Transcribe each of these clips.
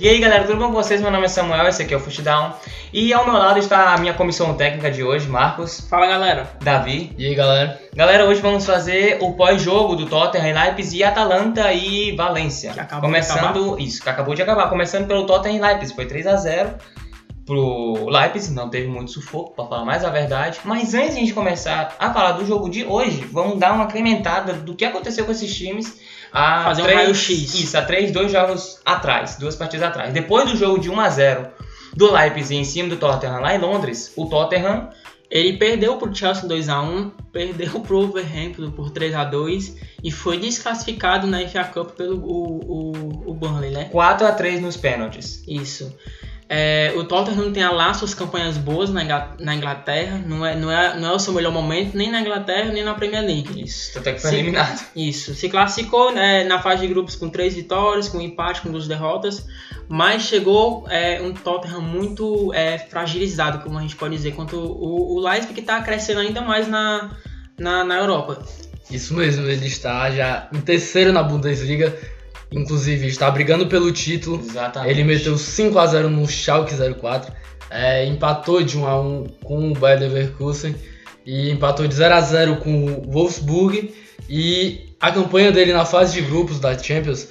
E aí galera, tudo bom com vocês? Meu nome é Samuel, esse aqui é o Footdown. E ao meu lado está a minha comissão técnica de hoje, Marcos. Fala galera. Davi. E aí galera? Galera, hoje vamos fazer o pós-jogo do Tottenham Leipzig e Atalanta e Valência. Que acabou Começando, isso, que acabou de acabar. Começando pelo Tottenham Leipzig, foi 3 a 0 pro Leipzig, não teve muito sufoco, para falar mais a verdade. Mas antes de a gente começar a falar do jogo de hoje, vamos dar uma incrementada do que aconteceu com esses times há Fazer um três, raio-x. Isso, há três, dois jogos atrás, duas partidas atrás. Depois do jogo de 1 a 0 do Leipzig em cima do Tottenham lá em Londres, o Tottenham Ele perdeu pro Chelsea 2x1, perdeu pro Wolverhampton por 3x2 e foi desclassificado na FA Cup pelo o, o, o Burnley, né? 4 a 3 nos pênaltis. Isso. É, o Tottenham tem lá suas campanhas boas na Ingla- na Inglaterra, não é, não, é, não é o seu melhor momento nem na Inglaterra nem na Premier League. Isso, até que foi Sim. eliminado. Isso, se classificou né, na fase de grupos com três vitórias, com um empate, com duas derrotas, mas chegou é, um Tottenham muito é, fragilizado, como a gente pode dizer, quanto o, o Leipzig que está crescendo ainda mais na, na, na Europa. Isso mesmo, ele está já em terceiro na Bundesliga, inclusive está brigando pelo título. Exatamente. Ele meteu 5 a 0 no Schalke 04, é, empatou de 1 a 1 com o Bayer Leverkusen e empatou de 0 a 0 com o Wolfsburg e a campanha dele na fase de grupos da Champions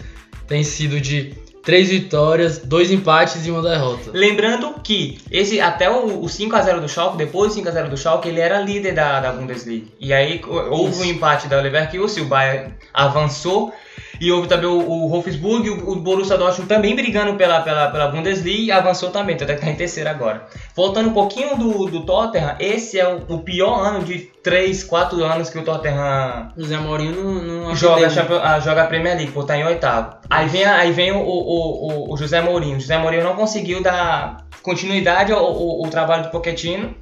tem sido de 3 vitórias, 2 empates e uma derrota. Lembrando que esse até o, o 5x0 do Schalke, depois do 5x0 do Schalke, ele era líder da, da Bundesliga. E aí houve Isso. um empate da Leverkusen, o Bayern avançou. E houve também o, o Wolfsburg o, o Borussia Dortmund também brigando pela, pela, pela Bundesliga e avançou também, até que tá em terceiro agora. Voltando um pouquinho do, do Tottenham, esse é o, o pior ano de 3, 4 anos que o Tottenham José Mourinho não, não joga, a ah, joga a Premier League, por estar em oitavo. Aí vem, aí vem o, o, o, o José Mourinho. O José Mourinho não conseguiu dar continuidade ao, ao- ao trabalho do Pochettino.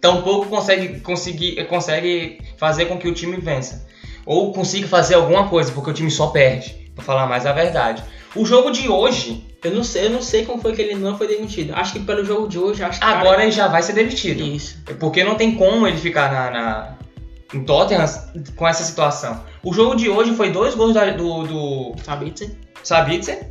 Tampouco consegue, conseguir, consegue fazer com que o time vença. Ou consiga fazer alguma coisa, porque o time só perde, pra falar mais a verdade. O jogo de hoje, Eu não sei, eu não sei como foi que ele não foi demitido. Acho que pelo jogo de hoje, acho que agora ele já vai ser demitido. isso. Porque não tem como ele ficar na, na, em Tottenham com essa situação. O jogo de hoje foi dois gols da- do, do Sabitzer. Sabitzer,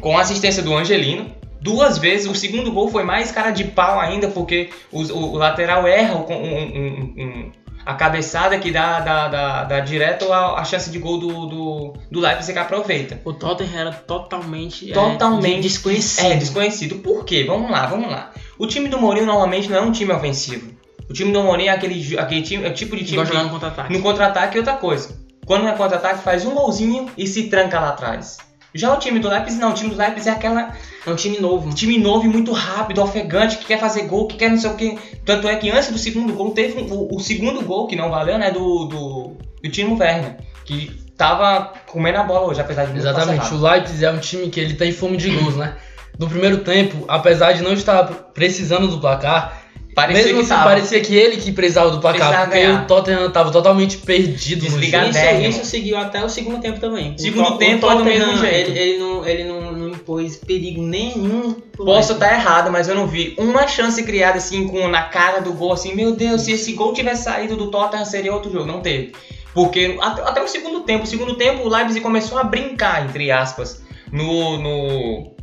com assistência do Angelino. Duas vezes, o segundo gol foi mais cara de pau ainda, porque o, o- o lateral erra o- um- um- um- a cabeçada que dá, dá, dá, dá direto a, a chance de gol do, do, do Leipzig que aproveita. O Tottenham era totalmente, é, Totalmente de- desconhecido. É, desconhecido. Por quê? Vamos lá, vamos lá. O time do Mourinho normalmente não é um time ofensivo. O time do Mourinho é aquele, aquele time, é o tipo de time Gosta de jogar no contra-ataque. no contra-ataque é outra coisa. Quando é contra-ataque, faz um golzinho e se tranca lá atrás. Já o time do Leipzig, não. O time do Leipzig é aquela É um time novo. um time novo e muito rápido, ofegante, que quer fazer gol, que quer não sei o que. Tanto é que antes do segundo gol, teve um- o, o segundo gol, que não valeu, né? Do, do, do Timo Werner. Que tava comendo a bola hoje, apesar de muito Exatamente, o Leipzig é um time que ele tem fome de gols, né? No primeiro tempo, apesar de não estar precisando do placar, Parecia mesmo que tava. parecia que ele que precisava do placar, porque ganhar. o Tottenham estava totalmente perdido no Desligado. jogo. Isso, isso seguiu até o segundo tempo também. Segundo To- tempo o Tottenham, mesmo jeito. Ele, ele não, ele não, não impôs perigo nenhum. Posso estar errado, mas eu não vi uma chance criada assim com na cara do gol assim, meu Deus, se esse gol tivesse saído do Tottenham seria outro jogo, não teve. Porque até, até o segundo tempo, o segundo tempo o Leipzig começou a brincar entre aspas no no,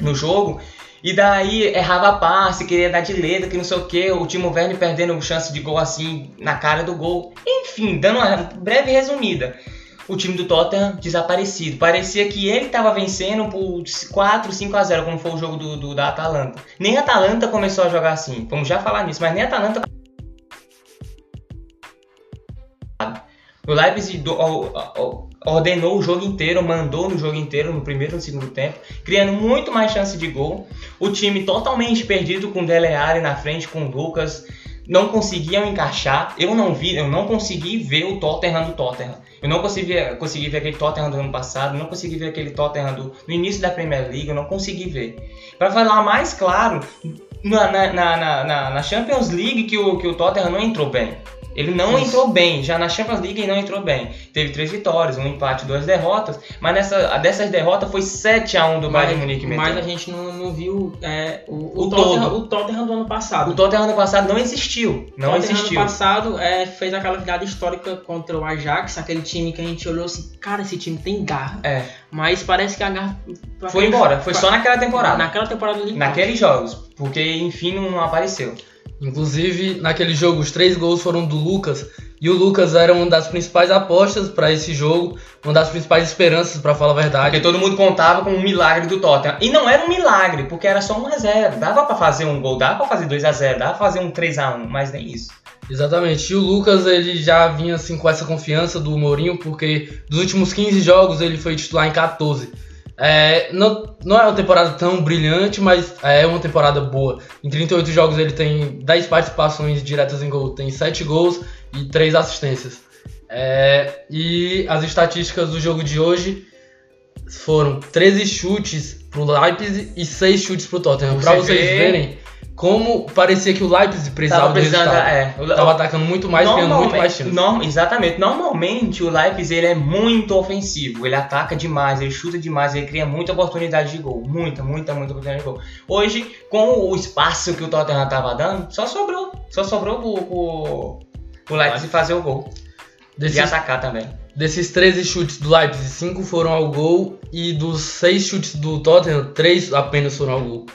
no jogo. E daí errava passe, queria dar de letra, que não sei o que, o Timo Werner perdendo chance de gol assim na cara do gol. Enfim, dando uma breve resumida o time do Tottenham desaparecido. Parecia que ele estava vencendo por 4, 5 a 0, como foi o jogo do, do- da Atalanta. Nem a Atalanta começou a jogar assim. Vamos já falar nisso, mas nem a Atalanta. O Leipzig ordenou o jogo inteiro, mandou no jogo inteiro, no primeiro e no segundo tempo, criando muito mais chance de gol. O time totalmente perdido com o Dele Alli na frente, com o Lucas. Não conseguiam encaixar. Eu não vi, eu não consegui ver o Tottenham do Tottenham. Eu não consegui consegui ver aquele Tottenham do ano passado, não consegui ver aquele Tottenham do, no início da Premier League, eu não consegui ver. Para falar mais claro, na, na, na, na- na Champions League que o, que o Tottenham não entrou bem. Ele não Isso. entrou bem, já na Champions League ele não entrou bem. Teve três vitórias, um empate, duas derrotas, mas nessa, a dessas derrotas foi 7x1 do Bayern de Munique meteu. mas a gente não, não viu é, o, O o, Tottenham, todo. o Tottenham do ano passado. O Tottenham ano passado não existiu, não o Tottenham existiu. ano passado é, fez aquela virada histórica contra o Ajax, aquele time que a gente olhou assim, cara, esse time tem garra. É, Mas parece que a garra. foi embora, foi só naquela temporada, Naquela temporada ali. naqueles jogos, porque enfim não apareceu. Inclusive, naquele jogo, os três gols foram do Lucas. E o Lucas era uma das principais apostas para esse jogo, uma das principais esperanças, para falar a verdade. Porque todo mundo contava com um milagre do Tottenham. E não era um milagre, porque era só 1x0. Dava pra fazer um gol, dava pra fazer 2x0, dava pra fazer um 3x1, mas nem isso. Exatamente. E o Lucas, ele já vinha assim com essa confiança do Mourinho, porque dos últimos 15 jogos ele foi titular em 14. É, não, não é uma temporada tão brilhante, mas é uma temporada boa. Em 38 jogos ele tem 10 participações diretas em gol, tem 7 gols e 3 assistências. É, e as estatísticas do jogo de hoje foram 13 chutes pro Leipzig e 6 chutes pro Tottenham. Pra vocês verem como parecia que o Leipzig precisava Tava do resultado. é. o- Tava atacando muito mais, ganhando muito mais chances. norm- exatamente. Normalmente o Leipzig ele é muito ofensivo. Ele ataca demais, ele chuta demais, ele cria muita oportunidade de gol. Muita, muita, muita oportunidade de gol. Hoje, com o espaço que o Tottenham tava dando, só sobrou. Só sobrou pro, pro, pro Leipzig fazer o gol. E Desses, atacar também. desses 13 chutes do Leipzig, 5 foram ao gol. E dos 6 chutes do Tottenham, 3 apenas foram ao gol.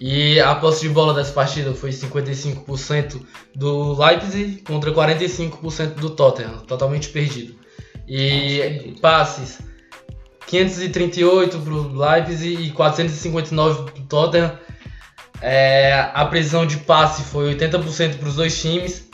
E a posse de bola dessa partida foi 55% do Leipzig contra 45% do Tottenham. Totalmente perdido. E passes. 538 pro Leipzig e 459 pro Tottenham. É, a precisão de passe foi 80% para os dois times.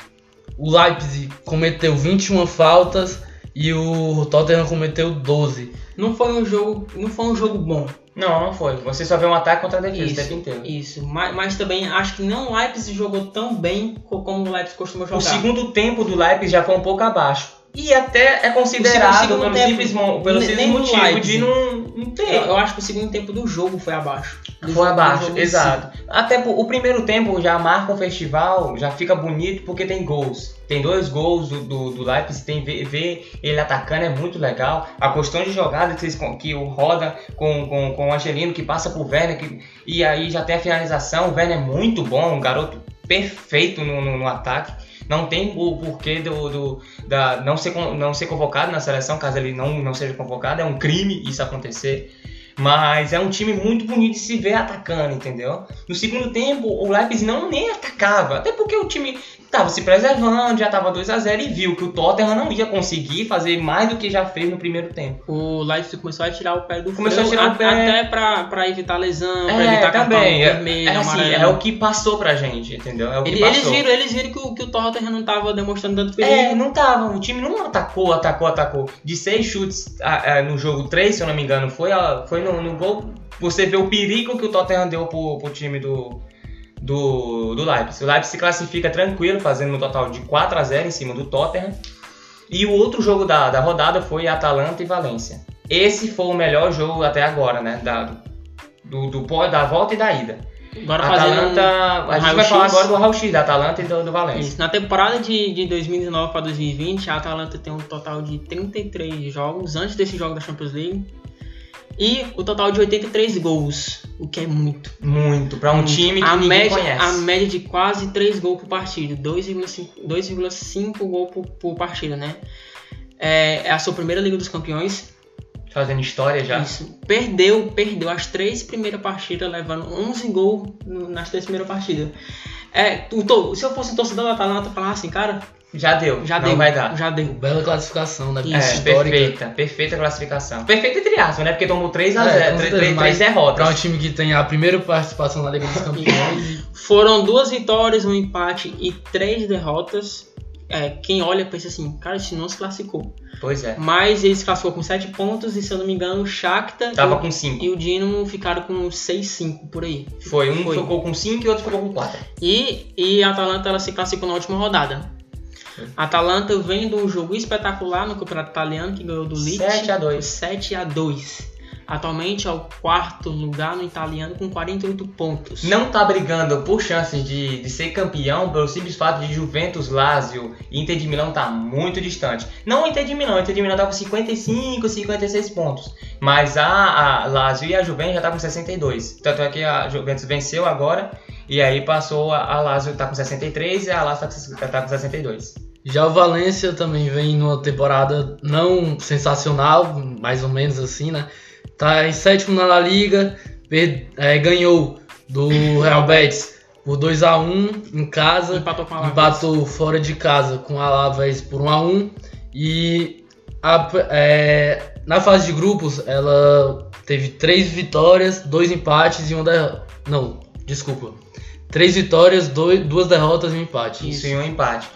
O Leipzig cometeu 21 faltas e o Tottenham cometeu 12. Não foi um jogo. Não foi um jogo bom. Não, não foi. Você só vê um ataque contra a defesa o Isso. tempo inteiro. Isso. Mas, mas também acho que não o Leipzig jogou tão bem co- como o Leipzig costuma jogar. O segundo tempo do Leipzig já foi um pouco abaixo. E até é considerado O segundo pelo tempo, simples, pelo simples motivo de não, não ter. Eu, eu acho que o segundo tempo do jogo foi abaixo. Foi abaixo, em si. exato. Até o primeiro tempo já marca um festival, já fica bonito porque tem gols. Tem dois gols do, do, do Leipzig, tem ver, ver ele atacando é muito legal. A questão de jogada que, vocês, que o roda com, com, com o Angelino, que passa pro Werner, que, e aí já tem a finalização. O Werner é muito bom, um garoto perfeito no, no, no ataque. Não tem o porquê do, do, da, não, ser, não ser convocado na seleção, caso ele não, não seja convocado. É um crime isso acontecer. Mas é um time muito bonito de se ver atacando, entendeu? No segundo tempo, o Leipzig não nem atacava. Até porque o time tava se preservando, já tava 2 a 0 e viu que o Tottenham não ia conseguir fazer mais do que já fez no primeiro tempo. O Leipzig começou a tirar o pé do Começou a freio, tirar o a- pé. Até pra, pra evitar lesão, pra É, evitar também. É, vermelho, é, assim, é o que passou pra gente, entendeu? É o que Ele- passou. eles viram, eles viram que o, que o Tottenham não tava demonstrando tanto É, perigo. não tava. O time não atacou, atacou, atacou. De seis chutes ah, ah, no jogo, três, se eu não me engano, foi, ah, foi no, no gol. Você vê o perigo que o Tottenham deu pro, pro time do, do, do Leipzig. O Leipzig se classifica tranquilo, fazendo um total de 4 a 0 em cima do Tottenham. E o outro jogo da, da rodada foi Atalanta e Valência. Esse foi o melhor jogo até agora, né? Da, do, do, da volta e da ida. Agora Atalanta. a gente vai falar agora do raio-x da Atalanta e do, do Valência. Isso. Na temporada de, de 2019 para 2020, a Atalanta tem um total de 33 jogos antes desse jogo da Champions League. E o total de 83 gols, o que é muito. Muito. Pra um muito. time que a ninguém média, conhece. A média de quase 3 gols por partida, 2,5 2,5 gols por, por partida, né? É, é a sua primeira Liga dos Campeões. Fazendo história já. Isso. Perdeu, perdeu as três primeiras partidas, levando 11 gols nas três primeiras partidas. É, o to- se eu fosse um torcedor da Atalanta, eu falava assim, cara, Já deu. já não deu. vai dar. Já deu. Bela classificação, né? Isso. É, Histórica. perfeita. Perfeita classificação. Perfeita entre aspas, né? Porque tomou 3 a É, 0 com 3, certeza, 3, mas Pra um derrotas. time que tem a primeira participação na Liga dos Campeões. Foram duas vitórias, um empate e três derrotas. É, quem olha pensa assim, cara, esse não se classificou. Pois é. Mas ele se classificou com 7 pontos e, se eu não me engano, o Shakhtar Tava e, o- com 5. e o Dinamo ficaram com 6-5 por aí. Foi. Um Foi. ficou com 5 e outro ficou com 4. E, e a Atalanta ela se classificou na última rodada. A Atalanta vem de um jogo espetacular no Campeonato Italiano, que ganhou do Lecce 7 a 2. 7 a 2. Atualmente é o quarto lugar no italiano com 48 pontos. Não tá brigando por chances de, de ser campeão pelo simples fato de Juventus, Lazio e Inter de Milão tá muito distante. Não o Inter de Milão, o Inter de Milão tá com 55, 56 pontos. Mas a, a Lazio e a Juventus já tá com 62. Tanto é que a Juventus venceu agora e aí passou a, a Lazio tá com 63 e a Lazio tá com, tá com 62. Já o Valência também vem numa temporada não sensacional, mais ou menos assim, né? Tá em sétimo na La Liga, é, ganhou do Real Betis por 2 a 1 em casa, Empatou com a Alavés. empatou fora de casa com a Alavés por 1 a 1 e a- é, na fase de grupos ela teve três vitórias, dois empates e uma derrota. Não, desculpa. Três vitórias, dois, duas derrotas e um empate. Isso, e um empate.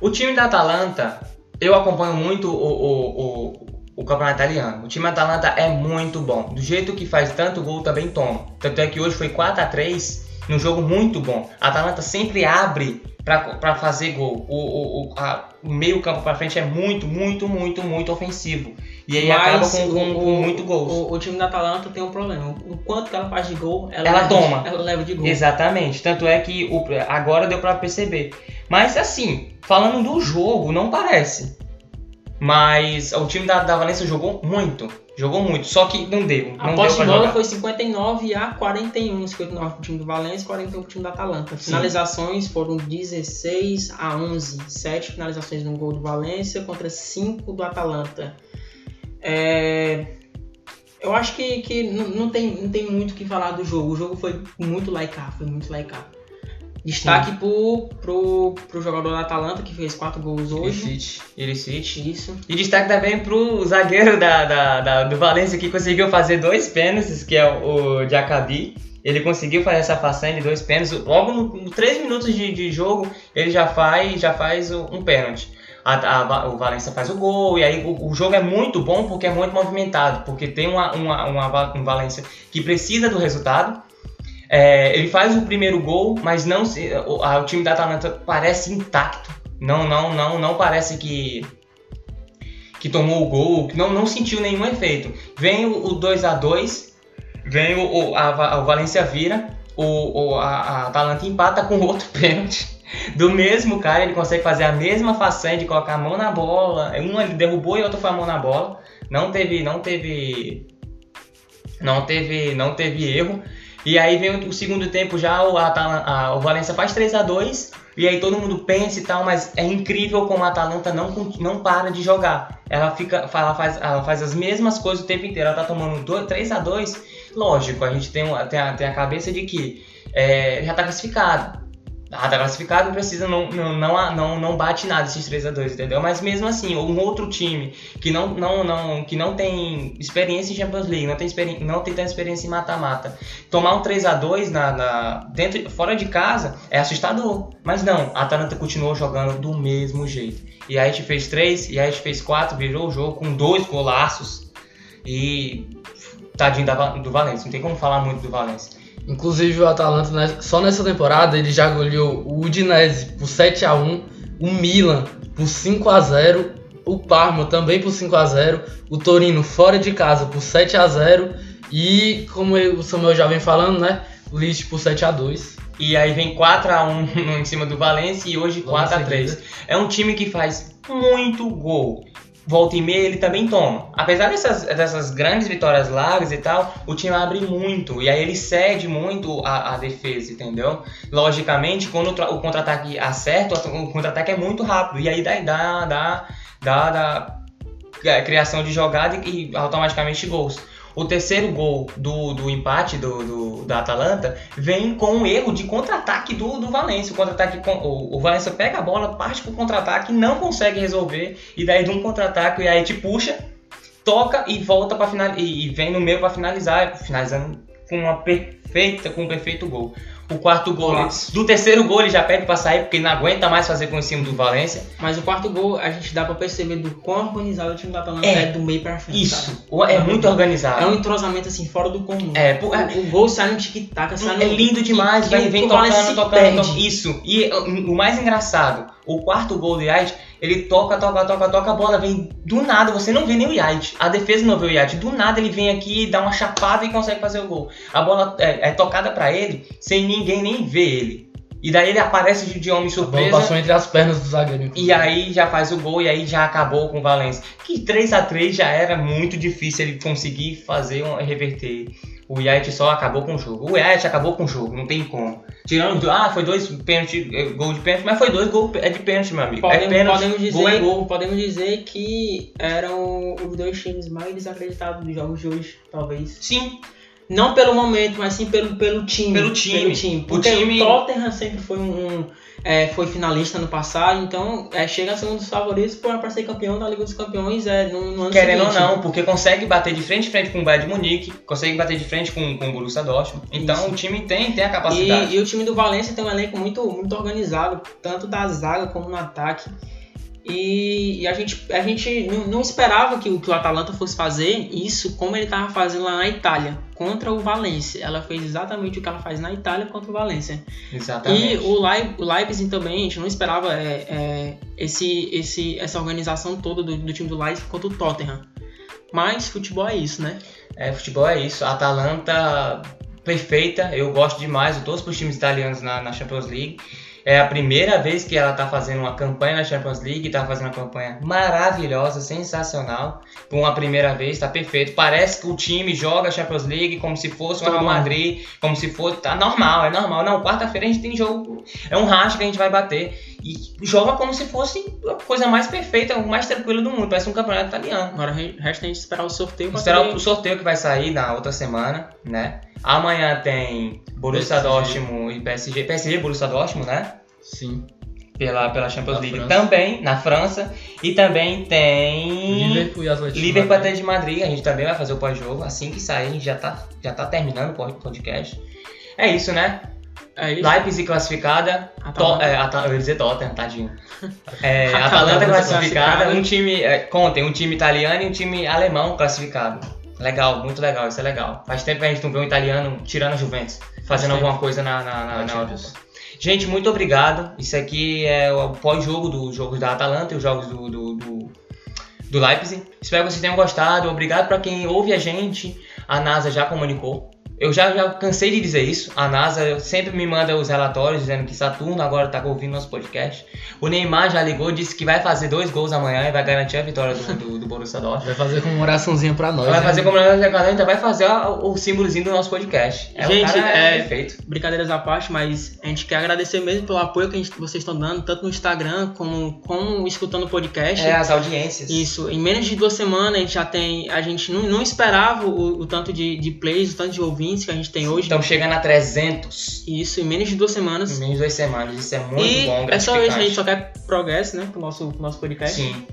O time da Atalanta, eu acompanho muito o, o, o, o campeonato italiano. O time da Atalanta é muito bom. Do jeito que faz tanto gol, também toma. Tanto é que hoje foi 4 a 3 num jogo muito bom. A Atalanta sempre abre para fazer gol. O, o, o, a- o meio campo para frente é muito, muito, muito, muito ofensivo. E aí acaba Mas com, com, o- com muito gols. O, o time da Atalanta tem um problema. O quanto que ela faz de gol, ela, Ela toma. Ela leva de gol. Exatamente. Tanto é que o, agora deu pra perceber. Mas assim, falando do jogo, não parece. Mas o time da, da Valência jogou muito. Jogou muito. Só que não deu. A Não deu posse de bola foi 59 a 41, 59 pro time do Valência, 41 pro time da Atalanta. Sim. Finalizações foram 16 a 11, 7 finalizações no gol do Valência contra 5 do Atalanta. É, Eu acho que, que não, não tem, não tem muito o que falar do jogo. O jogo foi muito laicar, foi muito laicar. Destaque pro, pro, pro jogador da Atalanta, que fez 4 gols hoje. City. Illicit. Isso. E destaque também pro zagueiro da, da, da- do Valência que conseguiu fazer dois pênaltis, que é o, o Jacabi. Ele conseguiu fazer essa façanha de dois pênaltis. Logo nos 3 minutos de, de jogo, ele já faz, já faz um pênalti. A- a o Valência faz o gol, e aí o, o jogo é muito bom porque é muito movimentado, porque tem uma, uma, uma um Valência que precisa do resultado. É, ele faz o primeiro gol, mas não se, o, a- o time da Atalanta parece intacto. Não, não, não, não parece que que tomou o gol, que não, não sentiu nenhum efeito. Vem o, o 2 a 2 vem o, o, a, o Valência vira, o, o, a, a Atalanta empata com outro pênalti do mesmo cara, ele consegue fazer a mesma façanha de colocar a mão na bola. Um ele derrubou e outro foi a mão na bola. Não teve, não teve, não teve, não teve erro. E aí vem o, segundo tempo já o, Atalan- a- o Valência faz 3 a 2 e aí todo mundo pensa e tal, mas é incrível como a Atalanta não, não para de jogar. Ela fica, ela faz, ela faz as mesmas coisas o tempo inteiro. Ela tá tomando dois, 3 a 2 Lógico, a gente tem, tem, a, tem a cabeça de que é, já tá classificado. Ah, tá classificado, precisa, não, não, não, não, não bate nada esses 3 a 2 entendeu? Mas mesmo assim, um outro time que não, não, não, que não tem experiência em Champions League, não tem, experi não tem tanta experiência em mata-mata, tomar um 3 a 2 na, na, dentro, fora de casa é assustador. Mas não, a Atalanta continuou jogando do mesmo jeito. E aí a gente fez 3, e aí a gente fez 4, virou o jogo com dois golaços. E tadinho da, do Valência, não tem como falar muito do Valência. Inclusive o Atalanta, né, só nessa temporada, ele já goleou o Udinese por 7x1, o Milan por 5x0, o Parma também por 5x0, o Torino fora de casa por 7x0 e, como o Samuel já vem falando, né, o Leeds por 7x2. E aí vem 4x1 em cima do Valência e hoje Logo em 4x3. É um time que faz muito gol. Volta e meia ele também toma. Apesar dessas, dessas grandes vitórias largas e tal, o time abre muito. E aí ele cede muito a, a defesa, entendeu? Logicamente, quando o, tra- o contra-ataque acerta, o contra-ataque é muito rápido. E aí dá, dá, dá, dá, dá é, criação de jogada e, e automaticamente gols. O terceiro gol do, do empate do, do- da Atalanta vem com um erro de contra-ataque do, do Valência. O contra-ataque o, o Valência pega a bola, parte pro contra-ataque, não consegue resolver, e daí de um contra-ataque, e aí te puxa, toca e volta para final e, e vem no meio para finalizar, finalizando com uma perfeita, com um perfeito gol. O quarto gol, Golaço. do terceiro gol ele já pede para sair porque ele não aguenta mais fazer com em cima do Valência. Mas o quarto gol, a gente dá pra perceber do quão organizado o time da Atalanta É. é, do meio pra frente. sabe? Isso, o- é muito organizado. É um entrosamento assim, fora do comum. É, pô, é- o, o gol sai no tic-tac, sai no. É lindo demais, vai, vem o tocando, tocando, tocando. Isso. E o mais engraçado, o quarto gol de Ele toca, toca, toca, toca, a bola vem do nada, você não vê nem o Yait. A defesa não vê o Yait. Do nada ele vem aqui, dá uma chapada e consegue fazer o gol. A bola é, é tocada para ele sem ninguém nem ver ele. E daí ele aparece de, de homem surpresa. A bola passou entre as pernas do zagueiro. E aí já faz o gol e aí já acabou com o Valência. Que 3 a 3 já era muito difícil ele conseguir fazer um, reverter. O Yait só acabou com o jogo. O Yait acabou com o jogo, não tem como. Tirando, ah, foi dois pênalti, eh, gol de pênalti, mas foi dois gol é de pênalti, meu amigo. Podemos, é pênalti, podemos dizer, gol é gol. podemos dizer que eram os dois times mais desacreditados dos jogos de hoje, talvez. Sim, Não pelo momento, mas sim pelo, pelo time. Pelo time. O Porque o, time- Tottenham sempre foi um. um, é, foi finalista no passado, então é, chega a ser um dos favoritos para ser campeão da Liga dos Campeões é, no, no ano querendo ou seguinte. não, porque consegue bater de frente frente com o Bayern de Munique, consegue bater de frente com, com o Borussia Dortmund. Então Isso. o time tem, tem a capacidade. E, e o time do Valência tem um elenco muito, muito organizado, tanto da zaga como no ataque. E, e a gente, a gente não, não esperava que, o- que o Atalanta fosse fazer isso como ele estava fazendo lá na Itália, contra o Valência. Ela fez exatamente o que ela faz na Itália contra o Valência. Exatamente. E o, Leip, o Leipzig também, a gente não esperava é, é, esse, esse, essa organização toda do, do time do Leipzig contra o Tottenham. Mas futebol é isso, né? É, futebol é isso. A Atalanta perfeita, eu gosto demais, eu torço para os times italianos na, na Champions League. É a primeira vez que ela está fazendo uma campanha na Champions League, está fazendo uma campanha maravilhosa, sensacional. Por uma primeira vez, está perfeito. Parece que o time joga a Champions League como se fosse o Real. Madrid, como se fosse. Tá normal, é normal. Não, quarta-feira a gente tem jogo. É um racha que a gente vai bater. E joga como se fosse a coisa mais perfeita, o mais tranquilo do mundo. Parece um campeonato italiano. Agora re- resta a gente esperar o sorteio Esperar saber- o sorteio que vai sair na outra semana, né? Amanhã tem Borussia PSG. Dortmund e PSG. PSG e Borussia Dortmund, né? Sim. Pela, pela Champions Na League França. também, na França. E também tem Liverpool e Atlético. Liverpool Madrid. Atlético de Madrid. A gente também vai fazer o pós-jogo. Assim que sair, a gente já tá, já tá terminando o podcast. É isso, né? É isso. Leipzig classificada. Atalanta. To, é, eu ia dizer Tottenham, tadinho. É, Atalanta Atalanta classificada. classificada. Um time. É, contem, um time italiano e um time alemão classificado. Legal, muito legal, isso é legal. Faz tempo que a gente não vê um italiano tirando a Juventus, fazendo alguma coisa na, na, na, Na na Champions. Europa. Gente, muito obrigado. Isso aqui é o pós-jogo dos jogos da Atalanta e os jogos do, do, do, do Leipzig. Espero que vocês tenham gostado. Obrigado para quem ouve a gente. A NASA já comunicou. Eu já, já cansei de dizer isso. A NASA sempre me manda os relatórios dizendo que Saturno agora está ouvindo nosso podcast. O Neymar já ligou, disse que vai fazer dois gols amanhã e vai garantir a vitória do, do, do Borussia Dortmund. Vai fazer comemoraçãozinha pra nós. Vai né? fazer como nós ainda vai fazer o, o símbolozinho do nosso podcast. É, Gente, o cara é é- perfeito. brincadeiras à parte, mas a gente quer agradecer mesmo pelo apoio que a gente- vocês estão dando, tanto no Instagram como, como escutando o podcast. É, as audiências. Isso, em menos de duas semanas a gente já tem. A gente não, não esperava o, o tanto de, de plays, o tanto de ouvintes que a gente tem hoje. Estamos chegando a 300 Isso, em menos de duas em semanas. menos de duas semanas. Isso é muito e bom, é só isso, a gente só quer progresso, né? Pro nosso, pro nosso podcast. Sim.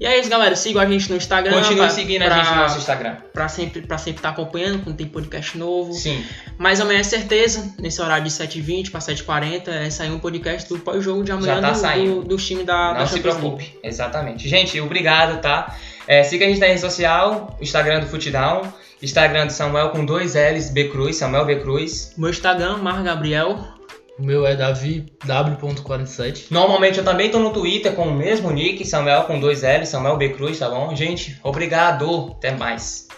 E é isso, galera. Sigam a gente no Instagram. Continue pra- seguindo a pra- gente no nosso Instagram. Pra sempre estar sempre tá acompanhando quando tem podcast novo. Sim. Mas amanhã é certeza, nesse horário de 7h20 para 7h40, é sair um podcast do pós-jogo de amanhã tá do, saindo. do, do time da, Não da se Champions League. preocupe. Exatamente. Gente, obrigado, tá? É, siga a gente na rede social, Instagram do Footdown, Instagram do Samuel com dois L's, B Cruz, Samuel B Cruz. Meu Instagram, Mar Gabriel. O meu é Davi W.47. Normalmente eu também tô no Twitter com o mesmo nick, Samuel com dois L's, Samuel B Cruz, tá bom? Gente, obrigado. Até mais.